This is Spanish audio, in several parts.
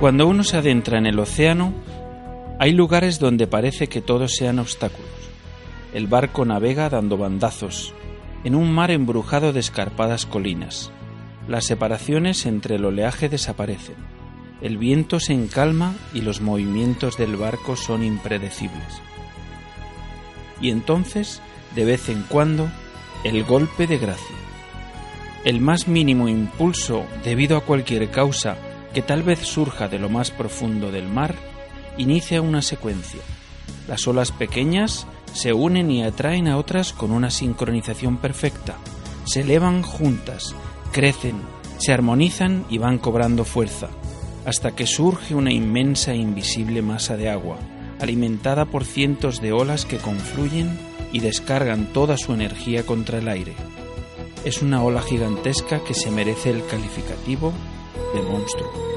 Cuando uno se adentra en el océano, hay lugares donde parece que todos sean obstáculos. El barco navega dando bandazos, en un mar embrujado de escarpadas colinas. Las separaciones entre el oleaje desaparecen. El viento se encalma y los movimientos del barco son impredecibles. Y entonces, de vez en cuando, el golpe de gracia. El más mínimo impulso debido a cualquier causa que tal vez surja de lo más profundo del mar, inicia una secuencia. Las olas pequeñas se unen y atraen a otras con una sincronización perfecta. Se elevan juntas, crecen, se armonizan y van cobrando fuerza, hasta que surge una inmensa e invisible masa de agua, alimentada por cientos de olas que confluyen y descargan toda su energía contra el aire. Es una ola gigantesca que se merece el calificativo de monstruo.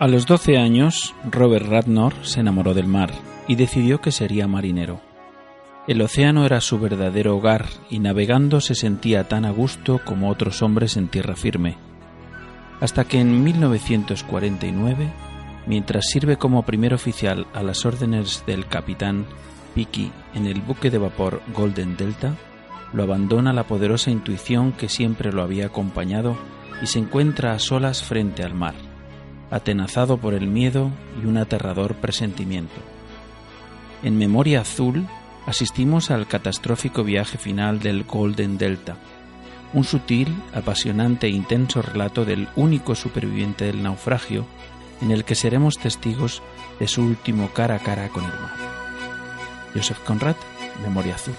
A los 12 años, Robert Radnor se enamoró del mar y decidió que sería marinero. El océano era su verdadero hogar y navegando se sentía tan a gusto como otros hombres en tierra firme. Hasta que en 1949, mientras sirve como primer oficial a las órdenes del capitán Picky en el buque de vapor Golden Delta, lo abandona la poderosa intuición que siempre lo había acompañado y se encuentra a solas frente al mar atenazado por el miedo y un aterrador presentimiento. En Memoria Azul asistimos al catastrófico viaje final del Golden Delta, un sutil, apasionante e intenso relato del único superviviente del naufragio en el que seremos testigos de su último cara a cara con el mar. Joseph Conrad, Memoria Azul.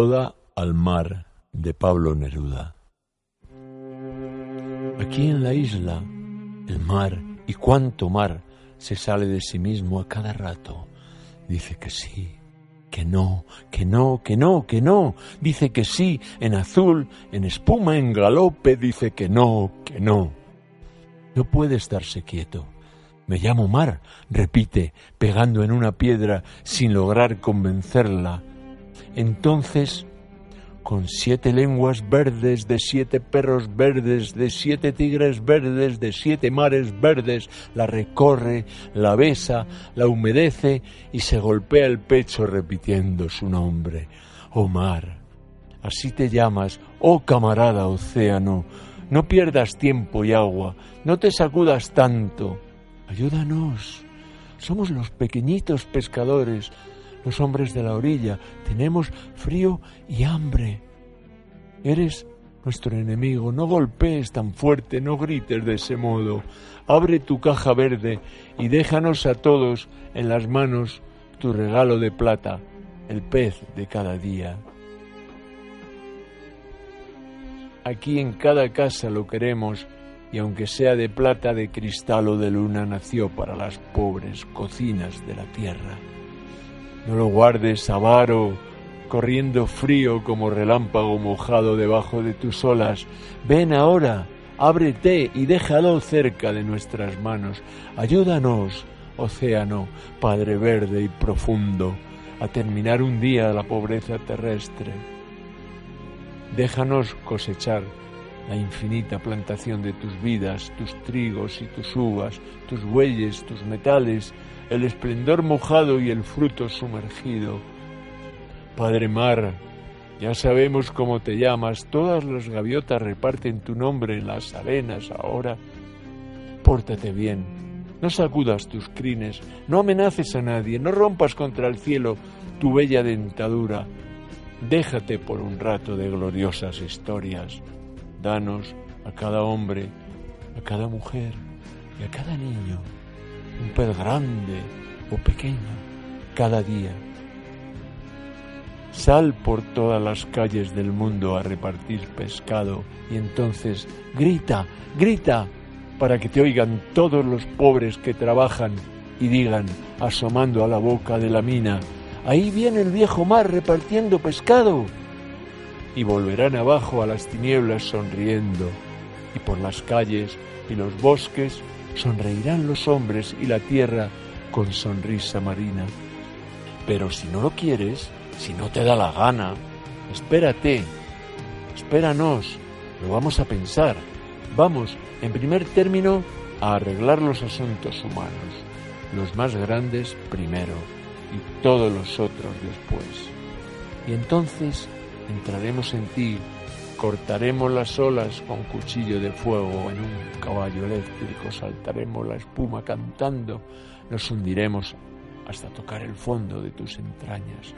Oda al mar de Pablo Neruda. Aquí en la isla, el mar, y cuánto mar, se sale de sí mismo a cada rato. Dice que sí, que no, que no, que no, que no. Dice que sí, en azul, en espuma, en galope, dice que no, que no. No puede estarse quieto. Me llamo mar, repite, pegando en una piedra sin lograr convencerla. Entonces, con siete lenguas verdes, de siete perros verdes, de siete tigres verdes, de siete mares verdes, la recorre, la besa, la humedece y se golpea el pecho repitiendo su nombre. Oh mar, así te llamas, oh camarada océano, no pierdas tiempo y agua, no te sacudas tanto. Ayúdanos. Somos los pequeñitos pescadores, los hombres de la orilla. Tenemos frío y hambre. Eres nuestro enemigo. No golpees tan fuerte, no grites de ese modo. Abre tu caja verde y déjanos a todos en las manos tu regalo de plata, el pez de cada día. Aquí en cada casa lo queremos y aunque sea de plata, de cristal o de luna, nació para las pobres cocinas de la tierra. No lo guardes, avaro, corriendo frío como relámpago mojado debajo de tus olas. Ven ahora, ábrete y déjalo cerca de nuestras manos. Ayúdanos, océano, Padre verde y profundo, a terminar un día la pobreza terrestre. Déjanos cosechar la infinita plantación de tus vidas, tus trigos y tus uvas, tus bueyes, tus metales, el esplendor mojado y el fruto sumergido. Padre Mar, ya sabemos cómo te llamas, todas las gaviotas reparten tu nombre en las arenas ahora. Pórtate bien, no sacudas tus crines, no amenaces a nadie, no rompas contra el cielo tu bella dentadura. Déjate por un rato de gloriosas historias. Danos a cada hombre, a cada mujer y a cada niño un pez grande o pequeño cada día. Sal por todas las calles del mundo a repartir pescado y entonces grita, grita, para que te oigan todos los pobres que trabajan y digan, asomando a la boca de la mina, ahí viene el viejo mar repartiendo pescado. Y volverán abajo a las tinieblas sonriendo, y por las calles y los bosques sonreirán los hombres y la tierra con sonrisa marina. Pero si no lo quieres, si no te da la gana, espérate, espéranos, lo vamos a pensar. Vamos, en primer término, a arreglar los asuntos humanos, los más grandes primero y todos los otros después. Y entonces entraremos en ti, cortaremos las olas con cuchillo de fuego en un caballo eléctrico, saltaremos la espuma cantando, nos hundiremos hasta tocar el fondo de tus entrañas.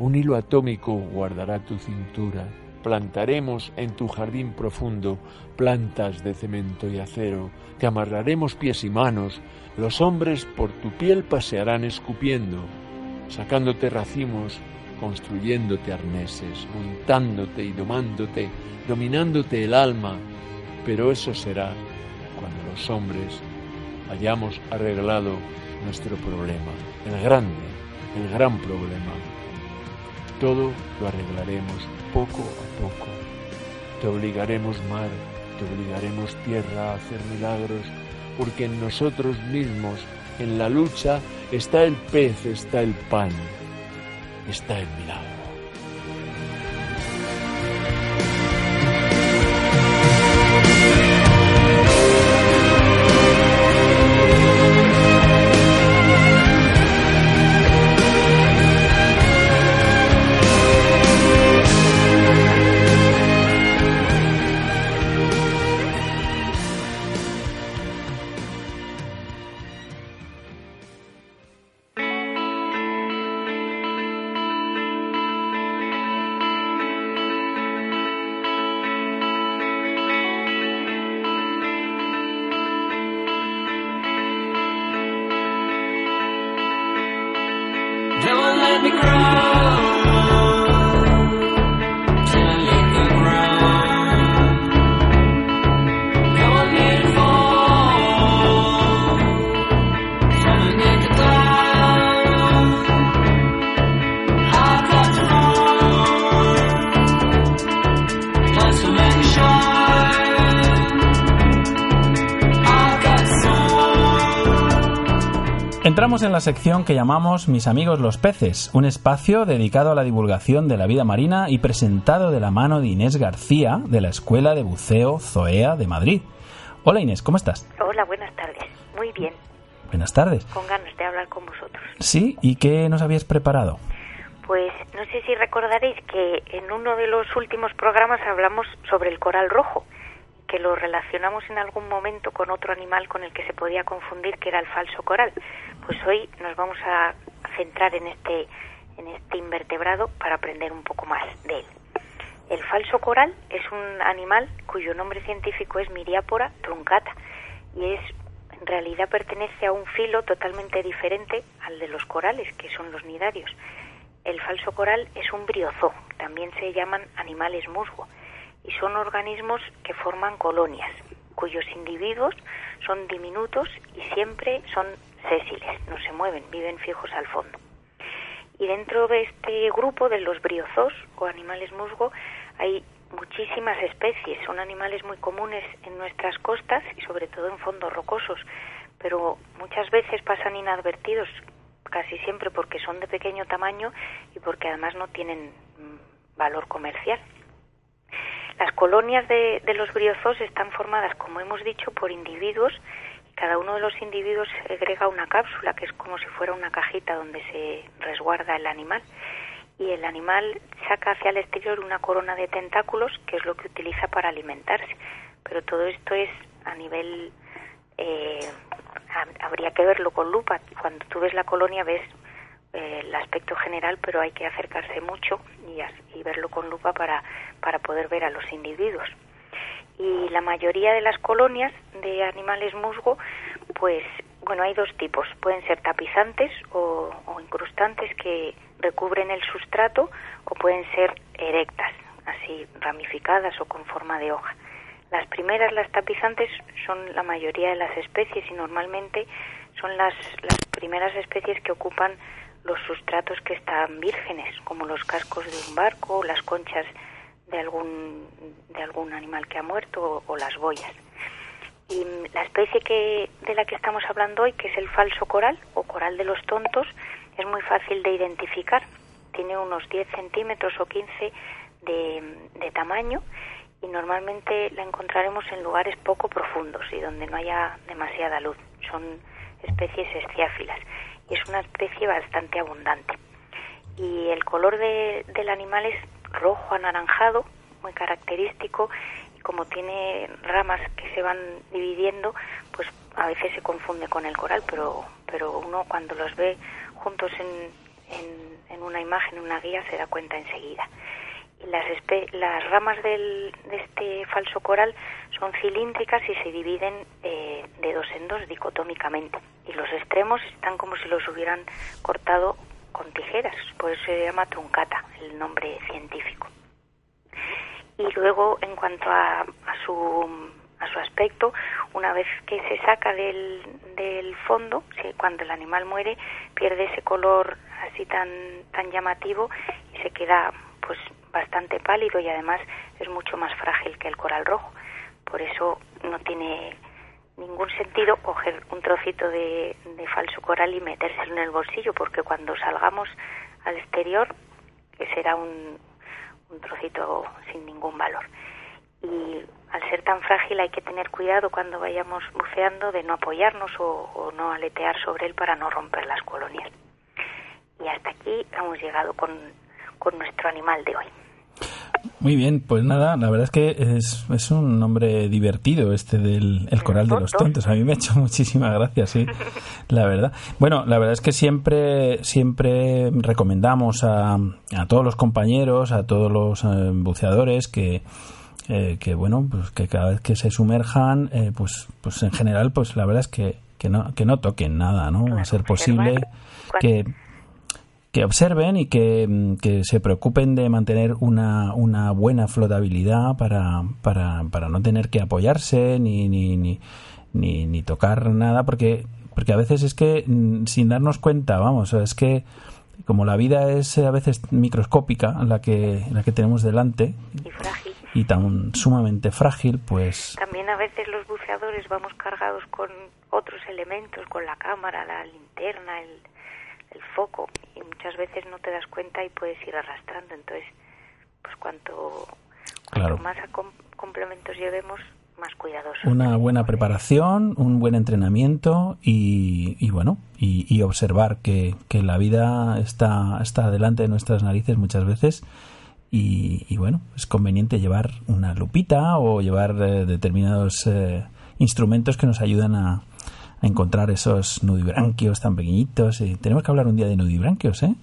Un hilo atómico guardará tu cintura. Plantaremos en tu jardín profundo plantas de cemento y acero. Te amarraremos pies y manos. Los hombres por tu piel pasearán escupiendo, sacándote racimos, construyéndote arneses, montándote y domándote, dominándote el alma. Pero eso será cuando los hombres hayamos arreglado nuestro problema, el grande, el gran problema. Todo lo arreglaremos poco a poco. Te obligaremos mar, te obligaremos tierra a hacer milagros, porque en nosotros mismos, en la lucha, está el pez, está el pan, está el milagro. Entramos en la sección que llamamos Mis amigos los peces, un espacio dedicado a la divulgación de la vida marina y presentado de la mano de Inés García de la Escuela de Buceo Zoea de Madrid. Hola Inés, ¿cómo estás? Hola, buenas tardes. Muy bien. Buenas tardes. Con ganas de hablar con vosotros. Sí, ¿y qué nos habías preparado? Pues no sé si recordaréis que en uno de los últimos programas hablamos sobre el coral rojo, que lo relacionamos en algún momento con otro animal con el que se podía confundir, que era el falso coral. Pues hoy nos vamos a centrar en este, en este invertebrado para aprender un poco más de él. El falso coral es un animal cuyo nombre científico es Miriápora truncata y es en realidad pertenece a un filo totalmente diferente al de los corales, que son los nidarios. El falso coral es un briozoo, también se llaman animales musgo, y son organismos que forman colonias, cuyos individuos son diminutos y siempre son sésiles, no se mueven, viven fijos al fondo. Y dentro de este grupo de los briozos o animales musgo hay muchísimas especies, son animales muy comunes en nuestras costas y sobre todo en fondos rocosos, pero muchas veces pasan inadvertidos, casi siempre porque son de pequeño tamaño y porque además no tienen mm, valor comercial. Las colonias de, de los briozos están formadas, como hemos dicho, por individuos cada uno de los individuos segrega una cápsula que es como si fuera una cajita donde se resguarda el animal y el animal saca hacia el exterior una corona de tentáculos que es lo que utiliza para alimentarse. Pero todo esto es a nivel... Eh, habría que verlo con lupa. Cuando tú ves la colonia ves el aspecto general, pero hay que acercarse mucho y, y verlo con lupa para, para poder ver a los individuos. Y la mayoría de las colonias de animales musgo, pues bueno, hay dos tipos. Pueden ser tapizantes o, o incrustantes que recubren el sustrato o pueden ser erectas, así ramificadas o con forma de hoja. Las primeras, las tapizantes, son la mayoría de las especies y normalmente son las, las primeras especies que ocupan los sustratos que están vírgenes, como los cascos de un barco las conchas de algún, de algún animal que ha muerto o, las boyas. Y la especie que, de la que estamos hablando hoy, que es el falso coral o coral de los tontos, es muy fácil de identificar. Tiene unos 10 centímetros o 15 de, de tamaño y normalmente la encontraremos en lugares poco profundos y donde no haya demasiada luz. Son especies esciáfilas es una especie bastante abundante. Y el color de, del animal es rojo anaranjado, muy característico, y como tiene ramas que se van dividiendo, pues a veces se confunde con el coral, pero, pero uno cuando los ve juntos en, en, en una imagen, en una guía, se da cuenta enseguida. Las, las ramas del, de este falso coral son cilíndricas y se dividen eh, de dos en dos dicotómicamente. Y los extremos están como si los hubieran cortado con tijeras, por eso se llama truncata, el nombre científico. Y luego, en cuanto a, a su a su aspecto, una vez que se saca del, fondo, cuando el animal muere, pierde ese color así tan, tan llamativo y se queda pues bastante pálido y además es mucho más frágil que el coral rojo. Por eso no tiene ningún sentido coger un trocito de, de falso coral y metérselo en el bolsillo, porque cuando salgamos al exterior, será un, un trocito sin ningún valor. Y al ser tan frágil hay que tener cuidado cuando vayamos buceando de no apoyarnos o, o no aletear sobre él para no romper las colonias. Y hasta aquí hemos llegado con, con nuestro animal de hoy. Muy bien, pues nada, la verdad es que es, es un nombre divertido este del el coral de los tontos. A mí me ha hecho muchísimas gracias, sí, la verdad. Bueno, la verdad es que siempre siempre recomendamos a, a todos los compañeros, a todos los eh, buceadores que eh, que bueno, pues que cada vez que se sumerjan, eh, pues pues en general, pues la verdad es que que no que no toquen nada, ¿no? A ser posible que que observen y que, que, se preocupen de mantener una, una buena flotabilidad para, para, para no tener que apoyarse ni, ni, ni, ni, ni tocar nada, porque, porque a veces es que sin darnos cuenta, vamos, es que como la vida es a veces microscópica, la que, la que tenemos delante, y frágil. y tan sumamente frágil, pues... También a veces los buceadores vamos cargados con otros elementos, con la cámara, la linterna, el, el foco, y muchas veces no te das cuenta y puedes ir arrastrando. Entonces, pues cuanto, cuanto más complementos llevemos, más cuidadosos. Una buena preparación, un buen entrenamiento y, y bueno, y, y observar que, que, la vida está, está delante de nuestras narices muchas veces. Y, y bueno, es conveniente llevar una lupita o llevar eh, determinados eh, instrumentos que nos ayudan a, a, encontrar esos nudibranquios tan pequeñitos. Y tenemos que hablar un día de nudibranquios, ¿eh?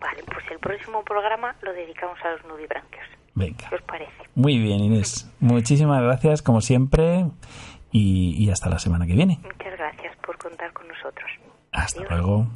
Vale, pues el próximo programa lo dedicamos a los nudibranquios. Venga. ¿Qué os parece? Muy bien, Inés. Muchísimas gracias, como siempre, y, y, hasta la semana que viene. Muchas gracias por contar con nosotros. Hasta Adiós. luego.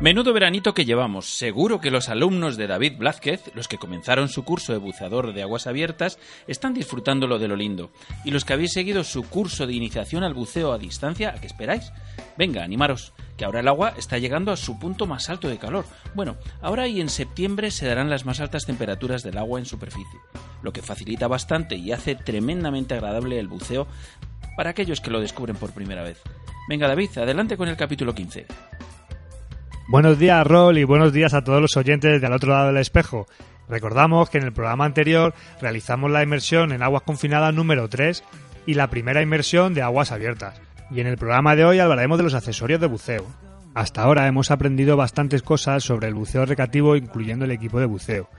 Menudo veranito que llevamos. Seguro que los alumnos de David Blázquez, los que comenzaron su curso de buceador de aguas abiertas, están disfrutándolo de lo lindo. Y los que habéis seguido su curso de iniciación al buceo a distancia, ¿a qué esperáis? Venga, animaros, que ahora el agua está llegando a su punto más alto de calor. Bueno, ahora y en septiembre se darán las más altas temperaturas del agua en superficie, lo que facilita bastante y hace tremendamente agradable el buceo para aquellos que lo descubren por primera vez. Venga, David, adelante con el capítulo 15. Buenos días, Rol, y buenos días a todos los oyentes del otro lado del espejo. Recordamos que en el programa anterior realizamos la inmersión en aguas confinadas número 3 y la primera inmersión de aguas abiertas. Y en el programa de hoy hablaremos de los accesorios de buceo. Hasta ahora hemos aprendido bastantes cosas sobre el buceo recreativo, incluyendo el equipo de buceo.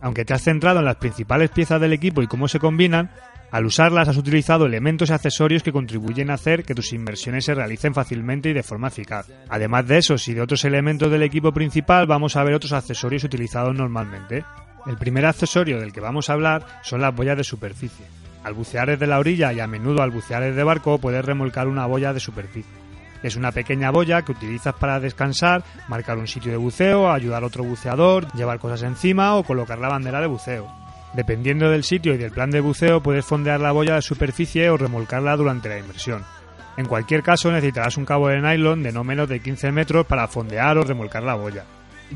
Aunque te has centrado en las principales piezas del equipo y cómo se combinan, al usarlas has utilizado elementos y accesorios que contribuyen a hacer que tus inversiones se realicen fácilmente y de forma eficaz. Además de esos y de otros elementos del equipo principal, vamos a ver otros accesorios utilizados normalmente. El primer accesorio del que vamos a hablar son las boyas de superficie. Al bucear desde la orilla y a menudo al bucear desde barco puedes remolcar una boya de superficie. Es una pequeña boya que utilizas para descansar, marcar un sitio de buceo, ayudar a otro buceador, llevar cosas encima o colocar la bandera de buceo. Dependiendo del sitio y del plan de buceo, puedes fondear la boya de superficie o remolcarla durante la inmersión. En cualquier caso, necesitarás un cabo de nylon de no menos de 15 metros para fondear o remolcar la boya.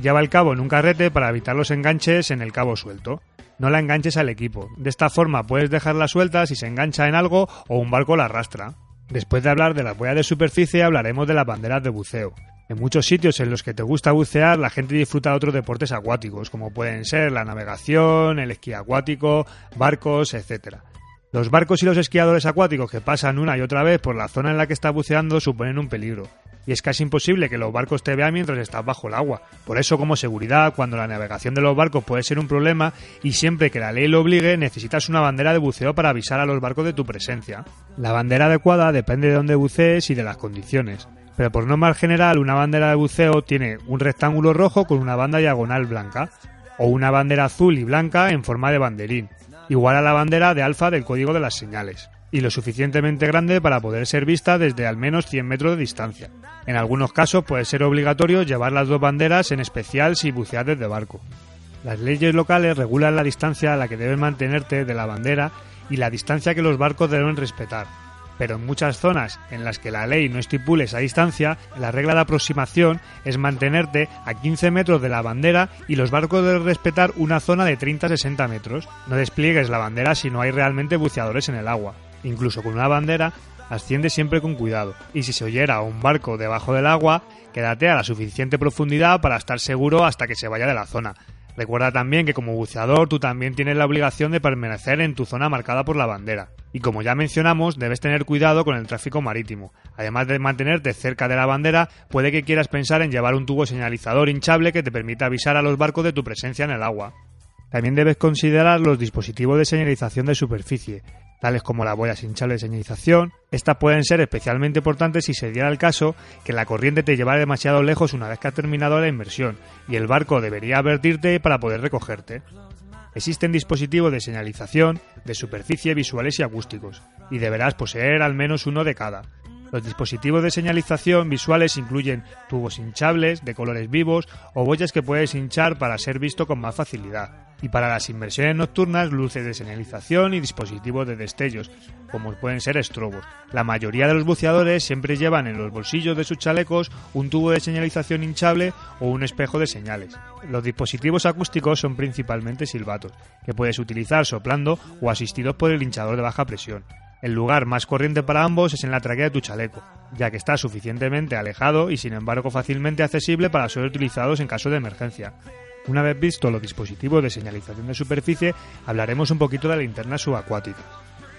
Lleva el cabo en un carrete para evitar los enganches en el cabo suelto. No la enganches al equipo. De esta forma puedes dejarla suelta si se engancha en algo o un barco la arrastra. Después de hablar de la boya de superficie, hablaremos de las banderas de buceo. En muchos sitios en los que te gusta bucear, la gente disfruta de otros deportes acuáticos, como pueden ser la navegación, el esquí acuático, barcos, etc. Los barcos y los esquiadores acuáticos que pasan una y otra vez por la zona en la que estás buceando suponen un peligro, y es casi imposible que los barcos te vean mientras estás bajo el agua. Por eso, como seguridad, cuando la navegación de los barcos puede ser un problema y siempre que la ley lo obligue, necesitas una bandera de buceo para avisar a los barcos de tu presencia. La bandera adecuada depende de dónde bucees y de las condiciones pero por norma general una bandera de buceo tiene un rectángulo rojo con una banda diagonal blanca, o una bandera azul y blanca en forma de banderín, igual a la bandera de alfa del código de las señales, y lo suficientemente grande para poder ser vista desde al menos 100 metros de distancia. En algunos casos puede ser obligatorio llevar las dos banderas, en especial si buceas desde barco. Las leyes locales regulan la distancia a la que debes mantenerte de la bandera y la distancia que los barcos deben respetar, pero en muchas zonas en las que la ley no estipule esa distancia, la regla de aproximación es mantenerte a 15 metros de la bandera y los barcos deben respetar una zona de 30-60 metros. No despliegues la bandera si no hay realmente buceadores en el agua. Incluso con una bandera, asciende siempre con cuidado, y si se oyera un barco debajo del agua, quédate a la suficiente profundidad para estar seguro hasta que se vaya de la zona. Recuerda también que como buceador tú también tienes la obligación de permanecer en tu zona marcada por la bandera. Y como ya mencionamos, debes tener cuidado con el tráfico marítimo. Además de mantenerte cerca de la bandera, puede que quieras pensar en llevar un tubo señalizador hinchable que te permita avisar a los barcos de tu presencia en el agua. También debes considerar los dispositivos de señalización de superficie, tales como la boya hinchable de señalización. Estas pueden ser especialmente importantes si se diera el caso que la corriente te llevara demasiado lejos una vez que has terminado la inmersión y el barco debería advertirte para poder recogerte. Existen dispositivos de señalización de superficie visuales y acústicos, y deberás poseer al menos uno de cada. Los dispositivos de señalización visuales incluyen tubos hinchables de colores vivos o boyas que puedes hinchar para ser visto con más facilidad. Y para las inversiones nocturnas, luces de señalización y dispositivos de destellos, como pueden ser estrobos. La mayoría de los buceadores siempre llevan en los bolsillos de sus chalecos un tubo de señalización hinchable o un espejo de señales. Los dispositivos acústicos son principalmente silbatos, que puedes utilizar soplando o asistidos por el hinchador de baja presión. El lugar más corriente para ambos es en la traquea de tu chaleco, ya que está suficientemente alejado y sin embargo fácilmente accesible para ser utilizados en caso de emergencia. Una vez visto los dispositivos de señalización de superficie, hablaremos un poquito de la linterna subacuática.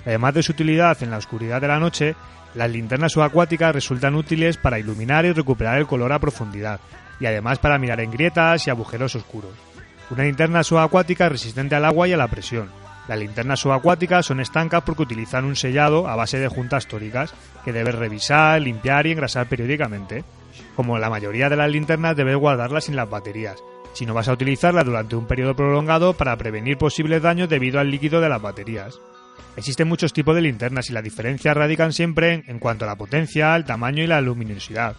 Además de su utilidad en la oscuridad de la noche, las linternas subacuáticas resultan útiles para iluminar y recuperar el color a profundidad, y además para mirar en grietas y agujeros oscuros. Una linterna subacuática es resistente al agua y a la presión, las linternas subacuáticas son estancas porque utilizan un sellado a base de juntas tóricas que debes revisar, limpiar y engrasar periódicamente. Como la mayoría de las linternas debes guardarlas sin las baterías, si no vas a utilizarlas durante un periodo prolongado para prevenir posibles daños debido al líquido de las baterías. Existen muchos tipos de linternas y las diferencias radican siempre en, en cuanto a la potencia, el tamaño y la luminosidad.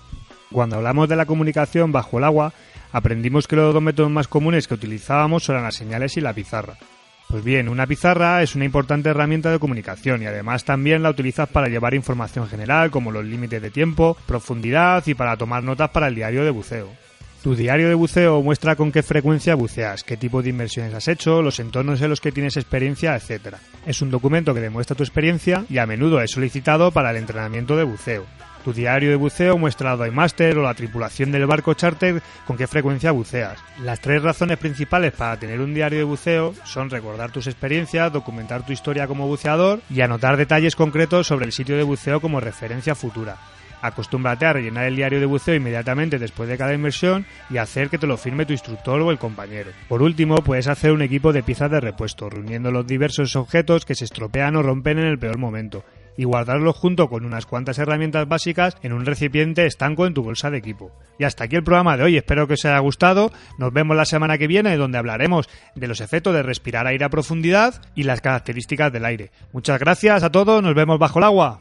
Cuando hablamos de la comunicación bajo el agua, aprendimos que los dos métodos más comunes que utilizábamos eran las señales y la pizarra. Pues bien, una pizarra es una importante herramienta de comunicación y además también la utilizas para llevar información general como los límites de tiempo, profundidad y para tomar notas para el diario de buceo. Tu diario de buceo muestra con qué frecuencia buceas, qué tipo de inversiones has hecho, los entornos en los que tienes experiencia, etc. Es un documento que demuestra tu experiencia y a menudo es solicitado para el entrenamiento de buceo. Tu diario de buceo muestra al Master o la tripulación del barco charter con qué frecuencia buceas. Las tres razones principales para tener un diario de buceo son recordar tus experiencias, documentar tu historia como buceador y anotar detalles concretos sobre el sitio de buceo como referencia futura. Acostúmbrate a rellenar el diario de buceo inmediatamente después de cada inmersión y hacer que te lo firme tu instructor o el compañero. Por último, puedes hacer un equipo de piezas de repuesto, reuniendo los diversos objetos que se estropean o rompen en el peor momento y guardarlos junto con unas cuantas herramientas básicas en un recipiente estanco en tu bolsa de equipo. Y hasta aquí el programa de hoy, espero que os haya gustado. Nos vemos la semana que viene donde hablaremos de los efectos de respirar aire a profundidad y las características del aire. Muchas gracias a todos, nos vemos bajo el agua.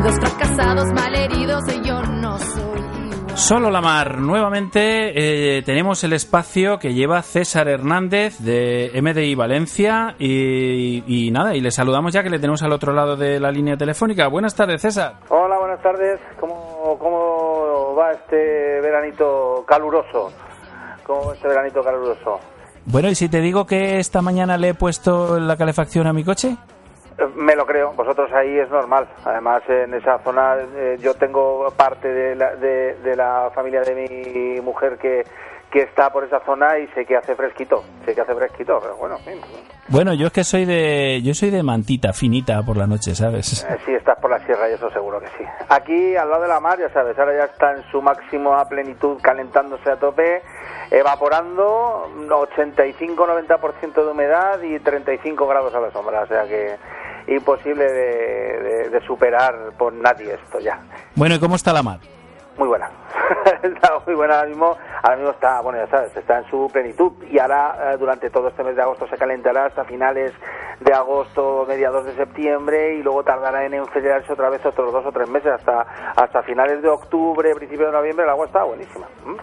Destruidos, deprimidos, fracasados, malheridos, y yo no soy igual. Solo la mar. Nuevamente eh, tenemos el espacio que lleva César Hernández de MDI Valencia y, y nada, y le saludamos ya que le tenemos al otro lado de la línea telefónica. Buenas tardes, César. Hola, buenas tardes. ¿Cómo, cómo va este veranito caluroso? ¿Cómo va este veranito caluroso? Bueno, ¿y si te digo que esta mañana le he puesto la calefacción a mi coche? Me lo creo, vosotros ahí es normal. Además, en esa zona eh, yo tengo parte de la, de, de la familia de mi mujer que, que está por esa zona y sé que hace fresquito, sé que hace fresquito, pero bueno. Bueno, yo es que soy de yo soy de mantita finita por la noche, ¿sabes? Eh, sí, estás por la sierra y eso seguro que sí. Aquí, al lado de la mar, ya sabes, ahora ya está en su máximo a plenitud, calentándose a tope, evaporando, 85-90% de humedad y 35 grados a la sombra, o sea que imposible de, superar por nadie esto ya. Bueno, ¿y cómo está la mar? Muy buena. está muy buena ahora mismo. Ahora mismo está, bueno, ya sabes, está en su plenitud. Y ahora, eh, durante todo este mes de agosto, se calentará hasta finales de agosto, mediados de septiembre, y luego tardará en enfriarse otra vez otros dos o tres meses, hasta, hasta finales de octubre, principio de noviembre. El agua está buenísima. ¿m?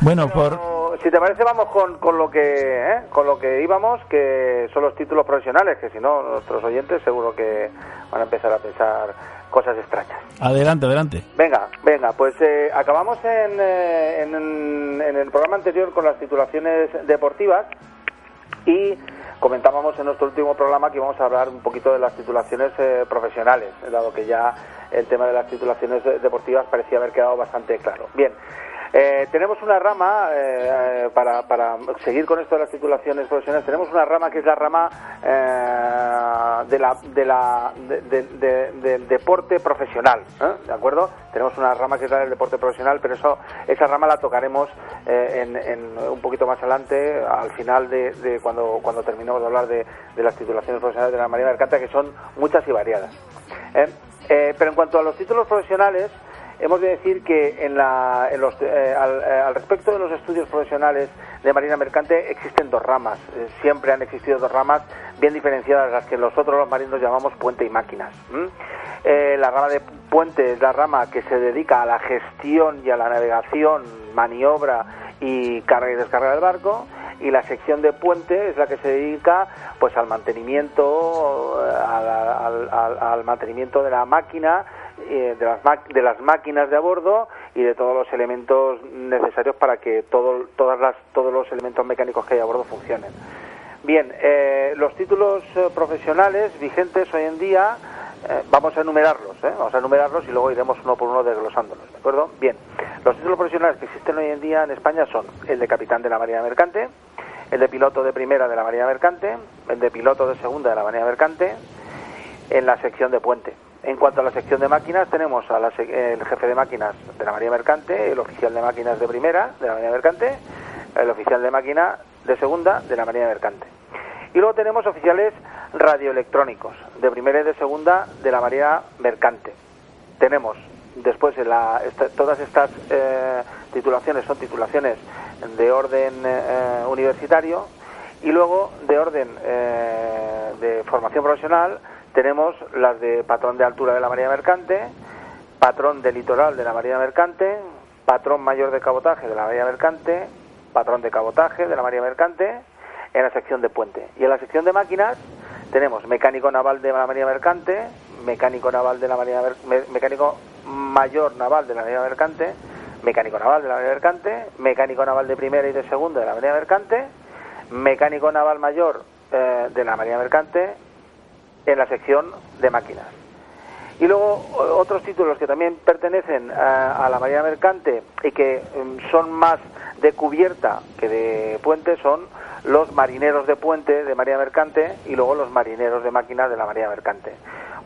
Bueno, por si te parece, vamos con, con lo que ¿eh? con lo que íbamos, que son los títulos profesionales, que si no, nuestros oyentes seguro que van a empezar a pensar cosas extrañas. adelante, adelante. Venga, venga, pues eh, acabamos en, eh, en, en el programa anterior con las titulaciones deportivas y comentábamos en nuestro último programa que íbamos a hablar un poquito de las titulaciones eh, profesionales, dado que ya el tema de las titulaciones eh, deportivas parecía haber quedado bastante claro. Bien, eh, tenemos una rama, eh, eh, para, para seguir con esto de las titulaciones profesionales, tenemos una rama que es la rama eh, de la, de la, de- de- de- del deporte profesional, ¿eh? ¿de acuerdo? Tenemos una rama que es la del deporte profesional, pero eso, esa rama la tocaremos eh, en, en un poquito más adelante, al final de, cuando, cuando terminemos de hablar de, las titulaciones profesionales de la Marina Mercante, que son muchas y variadas. pero en cuanto a los títulos profesionales, hemos de decir que en la, en los, eh, al, eh, al respecto de los estudios profesionales de Marina Mercante existen dos ramas. Eh, siempre han existido dos ramas bien diferenciadas, las que nosotros los marinos llamamos puente y máquinas. la rama de puente es la rama que se dedica a la gestión y a la navegación, maniobra y carga y descarga del barco y la sección de puente es la que se dedica pues al mantenimiento al mantenimiento de la máquina eh, de las de las máquinas de a bordo y de todos los elementos necesarios para que todo, todas las, todos los elementos mecánicos que hay a bordo funcionen Bien, eh, los títulos eh, profesionales vigentes hoy en día, eh, vamos a enumerarlos, ¿eh? vamos a enumerarlos y luego iremos uno por uno desglosándolos, ¿de acuerdo? Bien, los títulos profesionales que existen hoy en día en España son el de capitán de la Marina Mercante, el de piloto de primera de la Marina Mercante, el de piloto de segunda de la Marina Mercante, en la sección de puente. En cuanto a la sección de máquinas, tenemos al el jefe de máquinas de la Marina Mercante, el oficial de máquinas de primera de la Marina Mercante, el oficial de máquina de segunda de la Marina Mercante. Y luego tenemos oficiales radioelectrónicos de primera y de segunda de la Marina Mercante. Tenemos después en la, esta- todas estas eh, titulaciones son titulaciones de orden eh, universitario y luego de orden eh, de formación profesional tenemos las de patrón de altura de la Marina Mercante, patrón de litoral de la Marina Mercante, patrón mayor de cabotaje de la Marina Mercante, patrón de cabotaje de la Marina Mercante, en la sección de puente. Y en la sección de máquinas tenemos mecánico naval de la Marina Mercante, mecánico naval de la Marina Mer- me- mecánico mayor naval de la Marina Mercante, mecánico naval de la Marina Mercante, mecánico naval de primera y de segunda de la Marina Mercante, mecánico naval mayor eh, de la Marina Mercante en la sección de máquinas. Y luego otros títulos que también pertenecen a, a la Marina Mercante y que mm, son más de cubierta que de puente son los marineros de puente de Marina Mercante y luego los marineros de máquinas de la Marina Mercante.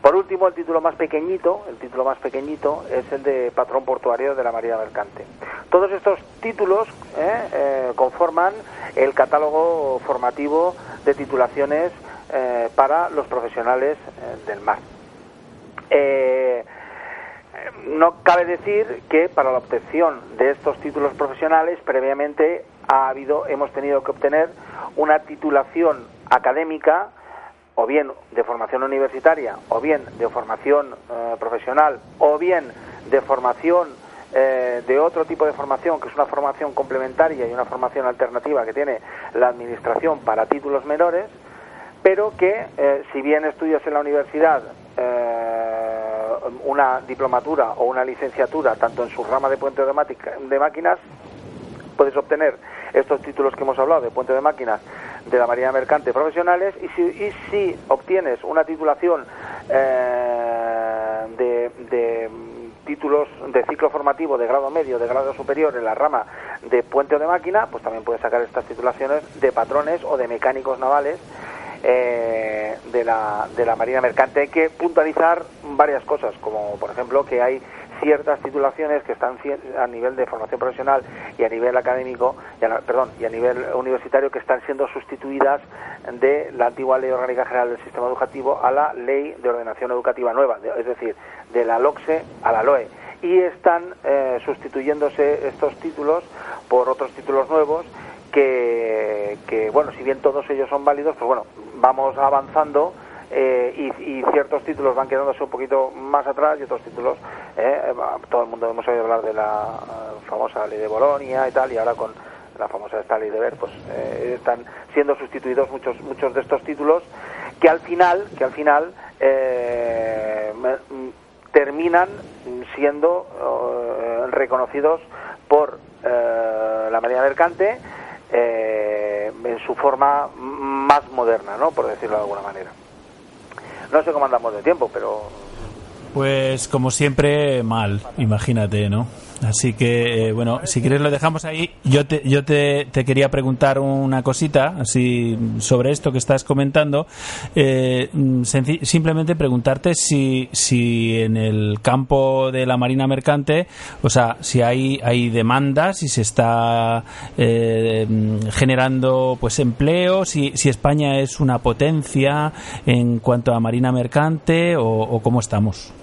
Por último, el título más pequeñito, el título más pequeñito es el de patrón portuario de la Marina Mercante. Todos estos títulos eh, eh, conforman el catálogo formativo de titulaciones eh, para los profesionales eh, del mar. Eh, no cabe decir que para la obtención de estos títulos profesionales previamente ha habido hemos tenido que obtener una titulación académica o bien de formación universitaria o bien de formación profesional o bien de formación de otro tipo de formación que es una formación complementaria y una formación alternativa que tiene la administración para títulos menores pero que eh, si bien estudias en la universidad eh, una diplomatura o una licenciatura, tanto en su rama de puente de, de máquinas, puedes obtener estos títulos que hemos hablado de puente de máquinas de la Marina Mercante profesionales y si, y si obtienes una titulación eh, de, de títulos de ciclo formativo de grado medio, de grado superior en la rama de puente o de máquina, pues también puedes sacar estas titulaciones de patrones o de mecánicos navales eh, de, la, de la Marina Mercante. Hay que puntualizar varias cosas, como por ejemplo que hay ciertas titulaciones que están a nivel de formación profesional y a nivel académico, y a perdón, y a nivel universitario que están siendo sustituidas de la antigua Ley Orgánica General del Sistema Educativo a la Ley de Ordenación Educativa Nueva, es decir, de la LOCSE a la LOE. Y están eh, sustituyéndose estos títulos por otros títulos nuevos que, que, bueno, si bien todos ellos son válidos, pues bueno, vamos avanzando eh, y, ciertos títulos van quedándose un poquito más atrás y otros títulos, eh, todo el mundo hemos oído hablar de la famosa ley de Bolonia y tal, y ahora con la famosa esta ley de Ver, pues eh, están siendo sustituidos muchos muchos de estos títulos que al final, que al final eh, terminan siendo eh, reconocidos por eh, la Marina Mercante eh, en su forma más moderna, ¿no? Por decirlo de alguna manera. No sé cómo andamos de tiempo, pero Pues como siempre, mal, imagínate, ¿no? Así que, eh, bueno, si quieres lo dejamos ahí. Yo te, yo te, quería preguntar una cosita, así, sobre esto que estás comentando. Eh, simplemente preguntarte si, si en el campo de la Marina Mercante, o sea, si hay, hay demandas, si se está eh, generando pues empleo, si, si España es una potencia en cuanto a Marina Mercante o, o cómo estamos.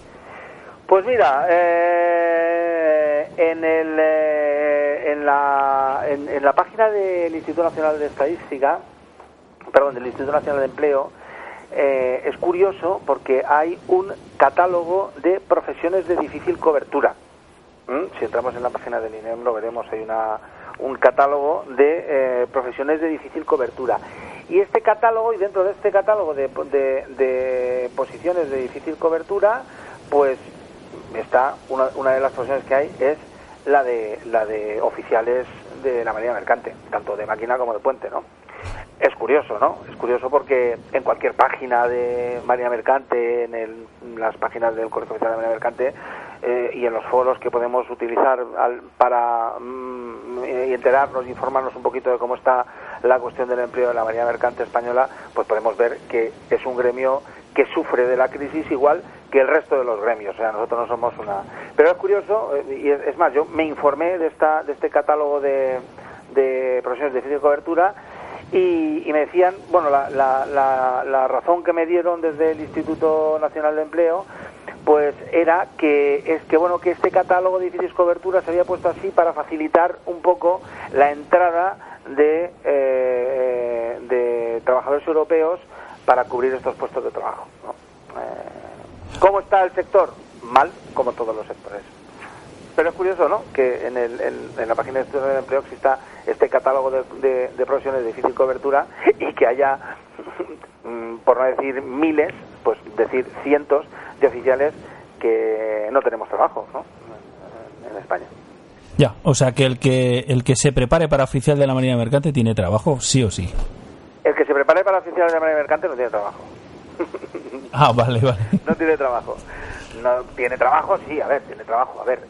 Pues mira, eh, en, el, eh, en, la, en, la página del Instituto Nacional de Estadística, perdón, del Instituto Nacional de Empleo, eh, es curioso porque hay un catálogo de profesiones de difícil cobertura. ¿Mm? Si entramos en la página del INEM lo veremos, hay una, un catálogo de eh, profesiones de difícil cobertura. Y este catálogo, y dentro de este catálogo de, de- de posiciones de difícil cobertura, pues está una, una de las profesiones que hay es la de la de oficiales de la marina mercante, tanto de máquina como de puente, ¿no? Es curioso, ¿no? Es curioso porque en cualquier página de Marina Mercante, en, el- las páginas del Colegio Oficial de Marina Mercante eh, y en los foros que podemos utilizar al- para mm, enterarnos informarnos un poquito de cómo está la cuestión del empleo de la Marina Mercante española, pues podemos ver que es un gremio que sufre de la crisis igual que el resto de los gremios. O sea, nosotros no somos una. Pero es curioso, eh, y es, más, yo me informé de, esta, de este catálogo de, de profesiones de difícil cobertura y, me decían, bueno, la, la, la, la razón que me dieron desde el Instituto Nacional de Empleo pues era que es que bueno que este catálogo de difícil cobertura se había puesto así para facilitar un poco la entrada de, eh, de trabajadores europeos para cubrir estos puestos de trabajo. ¿no? Eh, ¿Cómo está el sector? Mal, como todos los sectores. Pero es curioso, ¿no? Que en, el, en, en la página de Instituto de Empleo exista este catálogo de, de- de profesiones de difícil cobertura y que haya, mm, por no decir miles, pues decir cientos de oficiales que no tenemos trabajo ¿no? en España. Ya, o sea que el que el que se prepare para oficial de la Marina Mercante tiene trabajo, sí o sí. El que se prepare para oficial de la Marina Mercante no tiene trabajo. Ah, vale, vale. no tiene trabajo. No tiene trabajo, sí, a ver, tiene trabajo. A ver,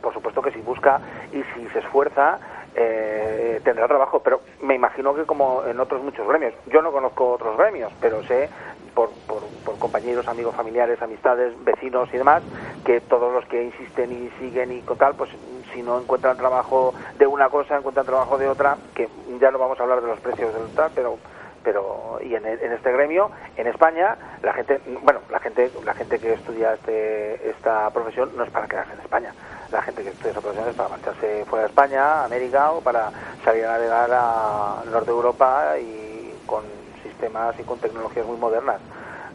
por supuesto que si busca y si se esfuerza, eh, tendrá trabajo, pero me imagino que como en otros muchos gremios. Yo no conozco otros gremios, pero sé por, por, por compañeros, amigos, familiares, amistades, vecinos y demás, que todos los que insisten y siguen y tal, pues si no encuentran trabajo de una cosa, encuentran trabajo de otra, que ya no vamos a hablar de los precios del tal, pero pero y en, en, este gremio en España la gente bueno la gente la gente que estudia este esta profesión no es para quedarse en España. La gente que estudia esa profesión es para marcharse fuera de España América o para salir a navegar a norte Europa y con sistemas y con tecnologías muy modernas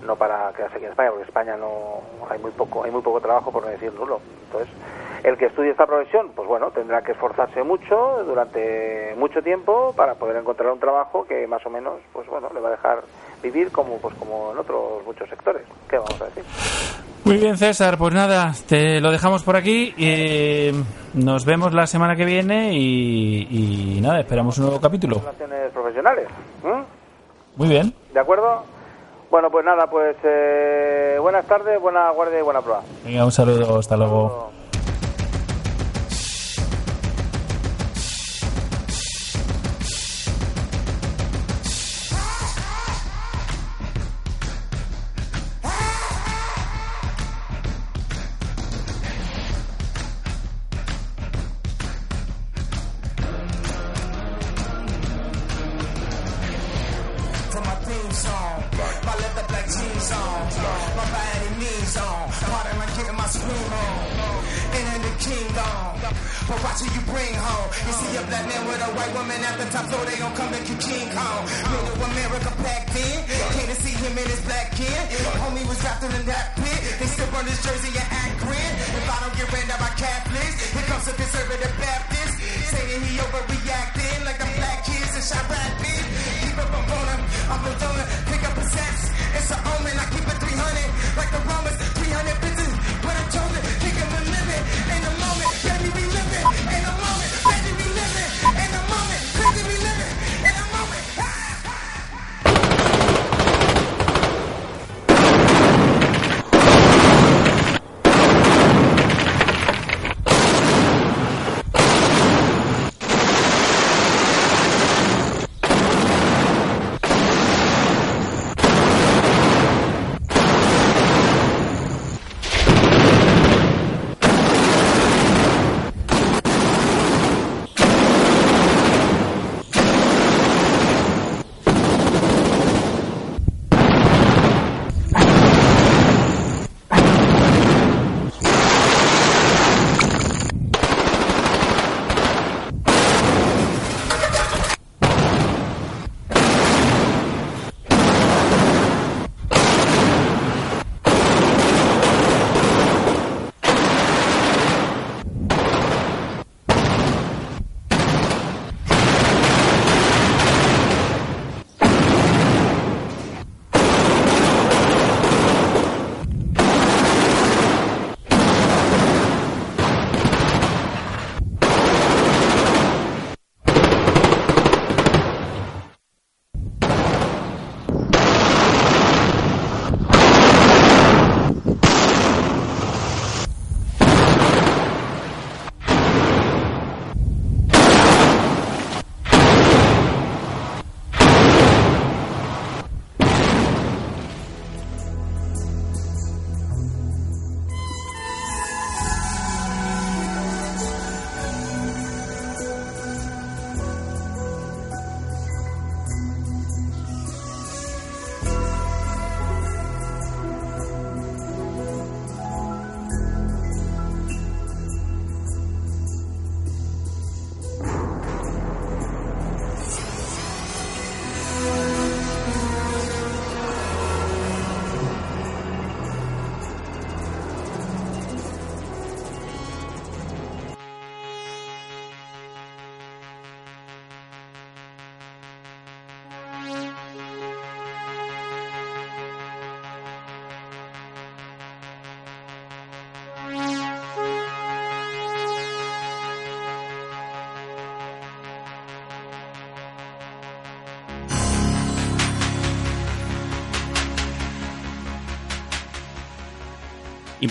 no para quedarse aquí en España porque en España no hay muy poco hay muy poco trabajo por no decir nulo. Entonces el que estudie esta profesión, pues bueno, tendrá que esforzarse mucho durante mucho tiempo para poder encontrar un trabajo que más o menos, pues bueno, le va a dejar vivir como pues como en otros muchos sectores. ¿Qué vamos a decir? Muy bien, César, pues nada, te lo dejamos por aquí. Eh, nos vemos la semana que viene y, y nada, esperamos un nuevo capítulo. Relaciones profesionales. ¿eh? Muy bien. ¿De acuerdo? Bueno, pues nada, pues eh, buenas tardes, buena guardia y buena prueba. Venga, un saludo, hasta luego.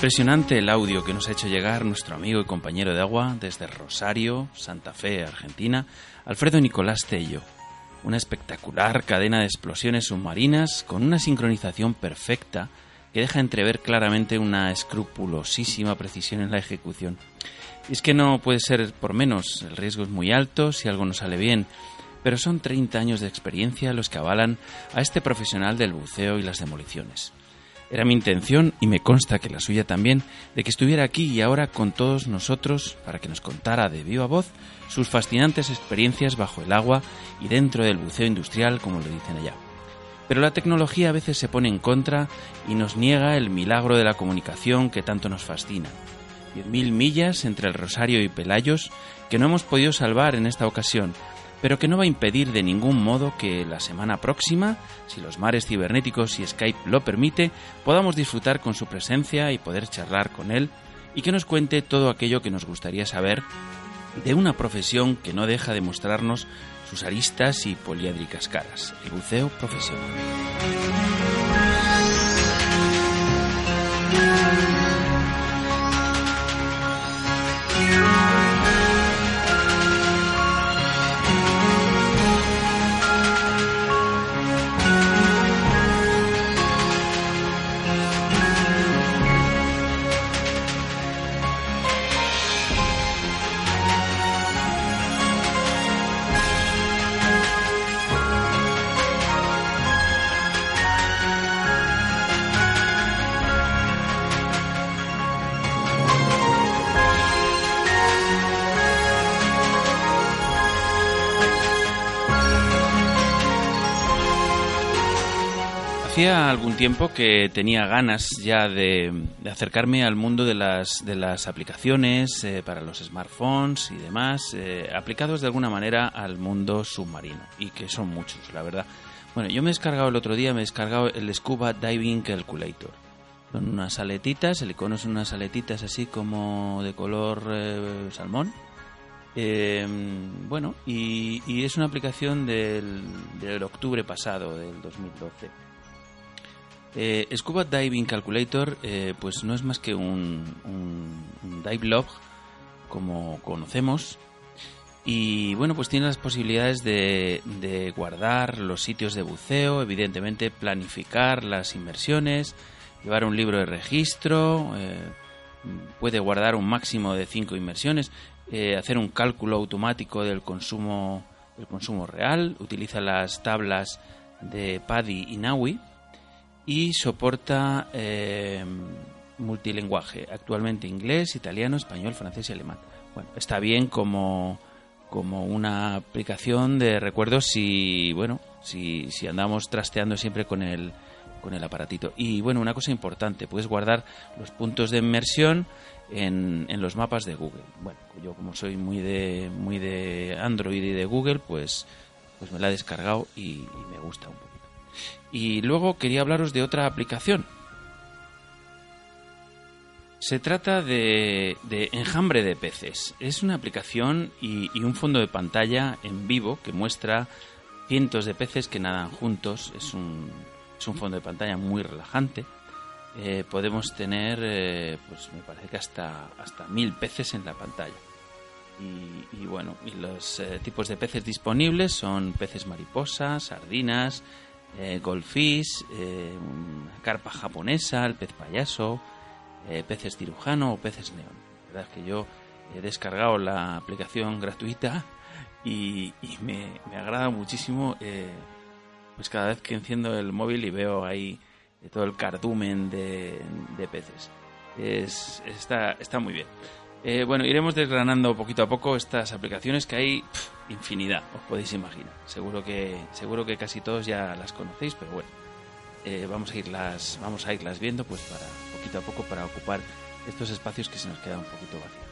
Impresionante el audio que nos ha hecho llegar nuestro amigo y compañero de agua desde Rosario, Santa Fe, Argentina, Alfredo Nicolás Tello. Una espectacular cadena de explosiones submarinas con una sincronización perfecta que deja entrever claramente una escrupulosísima precisión en la ejecución. Y es que no puede ser por menos, el riesgo es muy alto si algo no sale bien, pero son 30 años de experiencia los que avalan a este profesional del buceo y las demoliciones. Era mi intención, y me consta que la suya también, de que estuviera aquí y ahora con todos nosotros para que nos contara de viva voz sus fascinantes experiencias bajo el agua y dentro del buceo industrial, como lo dicen allá. Pero la tecnología a veces se pone en contra y nos niega el milagro de la comunicación que tanto nos fascina. 10.000 millas entre el Rosario y Pelayos que no hemos podido salvar en esta ocasión, pero que no va a impedir de ningún modo que la semana próxima, si los mares cibernéticos y Skype lo permite, podamos disfrutar con su presencia y poder charlar con él y que nos cuente todo aquello que nos gustaría saber de una profesión que no deja de mostrarnos sus aristas y poliédricas caras, el buceo profesional. Hacía algún tiempo que tenía ganas ya de, acercarme al mundo de las, de las aplicaciones eh, para los smartphones y demás, eh, aplicados de alguna manera al mundo submarino, y que son muchos, la verdad. Bueno, yo me he descargado el otro día, me he descargado el Scuba Diving Calculator. Son unas aletitas, el icono son unas aletitas así como de color eh, salmón. Eh, bueno, y, y es una aplicación del, del octubre pasado, del 2012. Eh, Scuba Diving Calculator eh, pues no es más que un, dive log como conocemos. Y bueno pues tiene las posibilidades de, guardar los sitios de buceo evidentemente planificar las inmersiones llevar un libro de registro eh, puede guardar un máximo de 5 inmersiones eh, hacer un cálculo automático del consumo del consumo real utiliza las tablas de PADI y NAUI y soporta eh, multilingüaje, actualmente inglés, italiano, español, francés y alemán. Bueno, está bien como, como una aplicación de recuerdos si, bueno, si, andamos trasteando siempre con el, con el aparatito. Y bueno, una cosa importante, puedes guardar los puntos de inmersión en, en los mapas de Google. Bueno, yo como soy muy de, muy de Android y de Google, pues, pues me la he descargado y, y me gusta un poquito. Y luego quería hablaros de otra aplicación. Se trata de, de Enjambre de Peces. Es una aplicación y, un fondo de pantalla en vivo que muestra cientos de peces que nadan juntos. Es un, es un fondo de pantalla muy relajante. Eh, podemos tener, eh, pues me parece que hasta, hasta mil peces en la pantalla. Y, bueno, y los eh, tipos de peces disponibles son peces mariposa, sardinas, eh, goldfish, eh, carpa japonesa, el pez payaso, eh, peces cirujano o peces neón. La verdad es que yo he descargado la aplicación gratuita y, me, agrada muchísimo eh, pues cada vez que enciendo el móvil y veo ahí eh, todo el cardumen de, peces. Es, está, está muy bien. Eh, bueno, iremos desgranando poquito a poco estas aplicaciones que hay infinidad, os podéis imaginar. Seguro que, seguro que casi todos ya las conocéis, pero bueno, eh, vamos a irlas, vamos a irlas viendo, pues para poquito a poco para ocupar estos espacios que se nos quedan un poquito vacíos.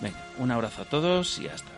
Venga, un abrazo a todos y hasta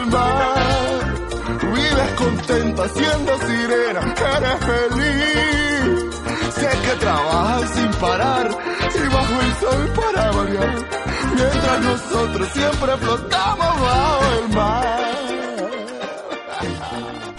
el mar. Vives contenta siendo sirena, eres feliz. Sé que trabajas sin parar y bajo el sol para variar. Mientras nosotros siempre flotamos bajo el mar.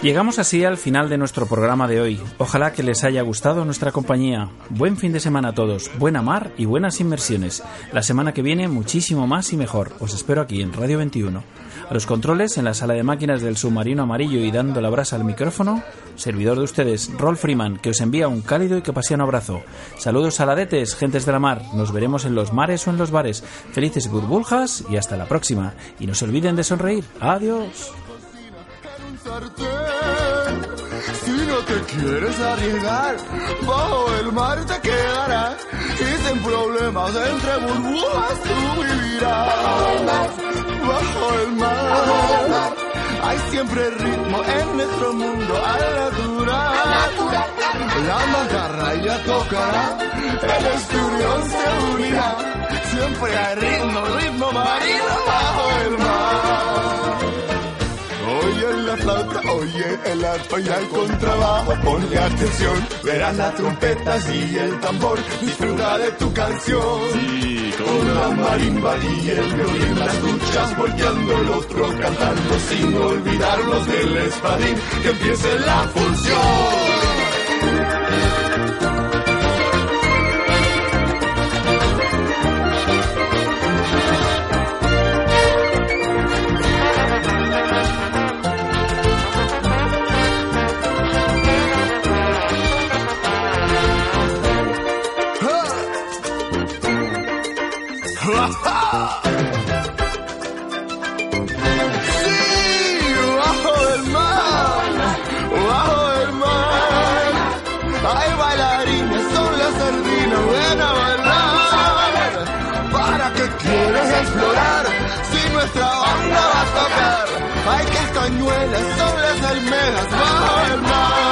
Llegamos así al final de nuestro programa de hoy. Ojalá que les haya gustado nuestra compañía. Buen fin de semana a todos, buena mar y buenas inmersiones. La semana que viene muchísimo más y mejor. Os espero aquí en Radio 21. A los controles en la sala de máquinas del submarino amarillo y dando la brasa al micrófono, servidor de ustedes, Rolf Freeman, que os envía un cálido y capaciano abrazo. Saludos saladetes, gentes de la mar. Nos veremos en los mares o en los bares. Felices burbujas y hasta la próxima. Y no se olviden de sonreír. Adiós. Si no te quieres arriesgar, bajo el mar te quedarás. Bajo el mar, hay siempre ritmo en nuestro mundo al natural. La magarra ya tocará, el esturión se unirá. Siempre hay ritmo, ritmo marino el arpa y el contrabajo, ponle atención, verás las trompetas y el tambor, disfruta de tu canción. Sí, con la marimba y el violín, las duchas volteando el otro cantando, sin olvidarnos del espadín, que empiece la función. Castañuelas, son las almejas, bajo el mar.